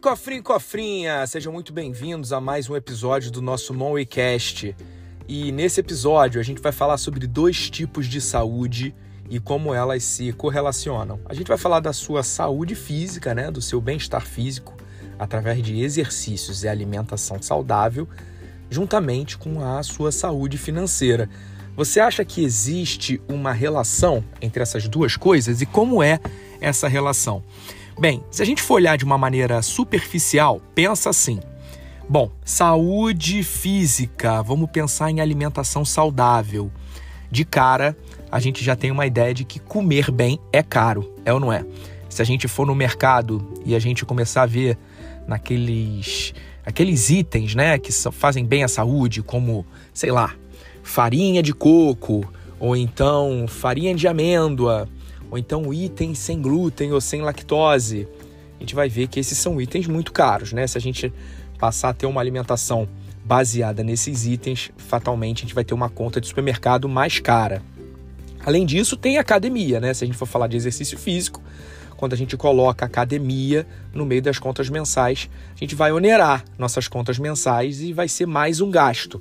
cofrinho cofrinha! Sejam muito bem-vindos a mais um episódio do nosso Monwaycast. E nesse episódio a gente vai falar sobre dois tipos de saúde e como elas se correlacionam. A gente vai falar da sua saúde física, né, do seu bem-estar físico, através de exercícios e alimentação saudável, juntamente com a sua saúde financeira. Você acha que existe uma relação entre essas duas coisas e como é essa relação? Bem, se a gente for olhar de uma maneira superficial, pensa assim: bom, saúde física, vamos pensar em alimentação saudável. De cara, a gente já tem uma ideia de que comer bem é caro, é ou não é? Se a gente for no mercado e a gente começar a ver naqueles aqueles itens, né, que fazem bem à saúde, como, sei lá, farinha de coco, ou então farinha de amêndoa, ou então itens sem glúten ou sem lactose, a gente vai ver que esses são itens muito caros, né? Se a gente passar a ter uma alimentação baseada nesses itens, fatalmente a gente vai ter uma conta de supermercado mais cara. Além disso, tem academia, né? Se a gente for falar de exercício físico, quando a gente coloca academia no meio das contas mensais, a gente vai onerar nossas contas mensais e vai ser mais um gasto.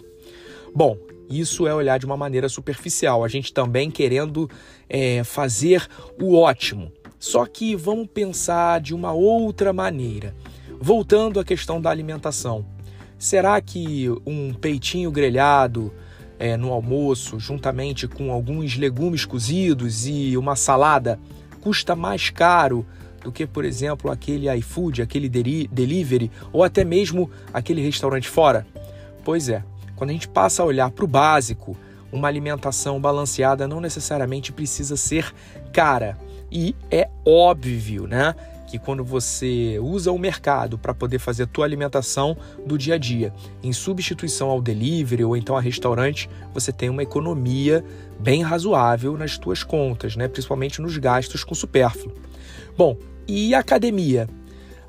Bom, isso é olhar de uma maneira superficial, a gente também querendo é, fazer o ótimo. Só que vamos pensar de uma outra maneira. Voltando à questão da alimentação. Será que um peitinho grelhado é, no almoço, juntamente com alguns legumes cozidos e uma salada, custa mais caro do que, por exemplo, aquele iFood, aquele delivery ou até mesmo aquele restaurante fora? Pois é, quando a gente passa a olhar para o básico, uma alimentação balanceada não necessariamente precisa ser cara. E é óbvio, né? Que quando você usa o mercado para poder fazer a tua alimentação do dia a dia, em substituição ao delivery ou então a restaurante, você tem uma economia bem razoável nas tuas contas, né? Principalmente nos gastos com supérfluo. Bom, e academia?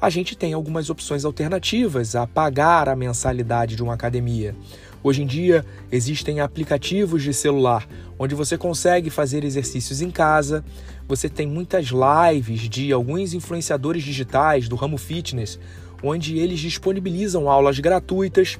A gente tem algumas opções alternativas a pagar a mensalidade de uma academia. Hoje em dia existem aplicativos de celular onde você consegue fazer exercícios em casa. Você tem muitas lives de alguns influenciadores digitais do ramo fitness, onde eles disponibilizam aulas gratuitas.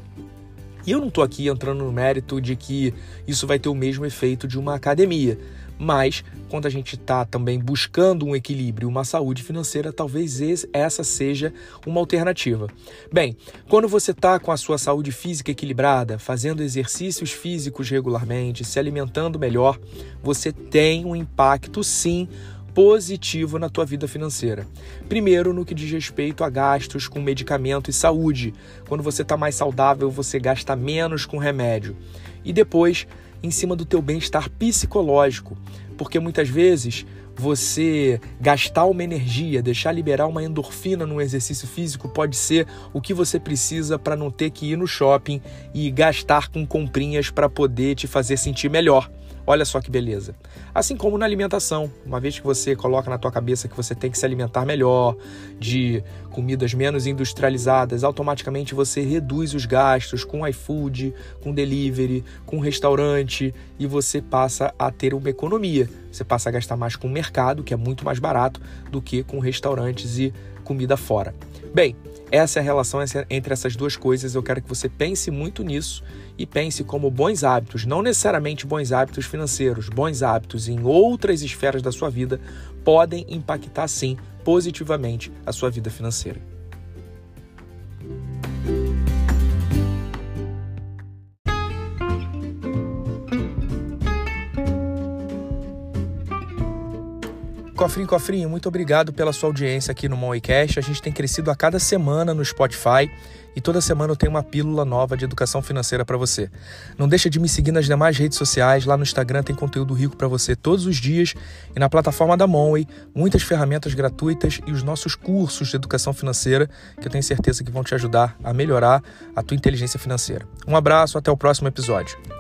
E eu não estou aqui entrando no mérito de que isso vai ter o mesmo efeito de uma academia mas quando a gente está também buscando um equilíbrio, uma saúde financeira, talvez essa seja uma alternativa. Bem, quando você está com a sua saúde física equilibrada, fazendo exercícios físicos regularmente, se alimentando melhor, você tem um impacto sim positivo na tua vida financeira. Primeiro, no que diz respeito a gastos com medicamento e saúde. Quando você está mais saudável, você gasta menos com remédio. E depois, em cima do teu bem-estar psicológico, porque muitas vezes você gastar uma energia, deixar liberar uma endorfina no exercício físico pode ser o que você precisa para não ter que ir no shopping e gastar com comprinhas para poder te fazer sentir melhor. Olha só que beleza. Assim como na alimentação, uma vez que você coloca na tua cabeça que você tem que se alimentar melhor, de comidas menos industrializadas, automaticamente você reduz os gastos com iFood, com delivery, com restaurante e você passa a ter uma economia. Você passa a gastar mais com o mercado, que é muito mais barato, do que com restaurantes e comida fora. Bem, essa é a relação entre essas duas coisas. Eu quero que você pense muito nisso e pense como bons hábitos, não necessariamente bons hábitos financeiros, bons hábitos em outras esferas da sua vida podem impactar sim positivamente a sua vida financeira. Cofrinho, Cofrinho, muito obrigado pela sua audiência aqui no Moneycast. A gente tem crescido a cada semana no Spotify e toda semana eu tenho uma pílula nova de educação financeira para você. Não deixa de me seguir nas demais redes sociais, lá no Instagram tem conteúdo rico para você todos os dias e na plataforma da Monway, muitas ferramentas gratuitas e os nossos cursos de educação financeira que eu tenho certeza que vão te ajudar a melhorar a tua inteligência financeira. Um abraço, até o próximo episódio.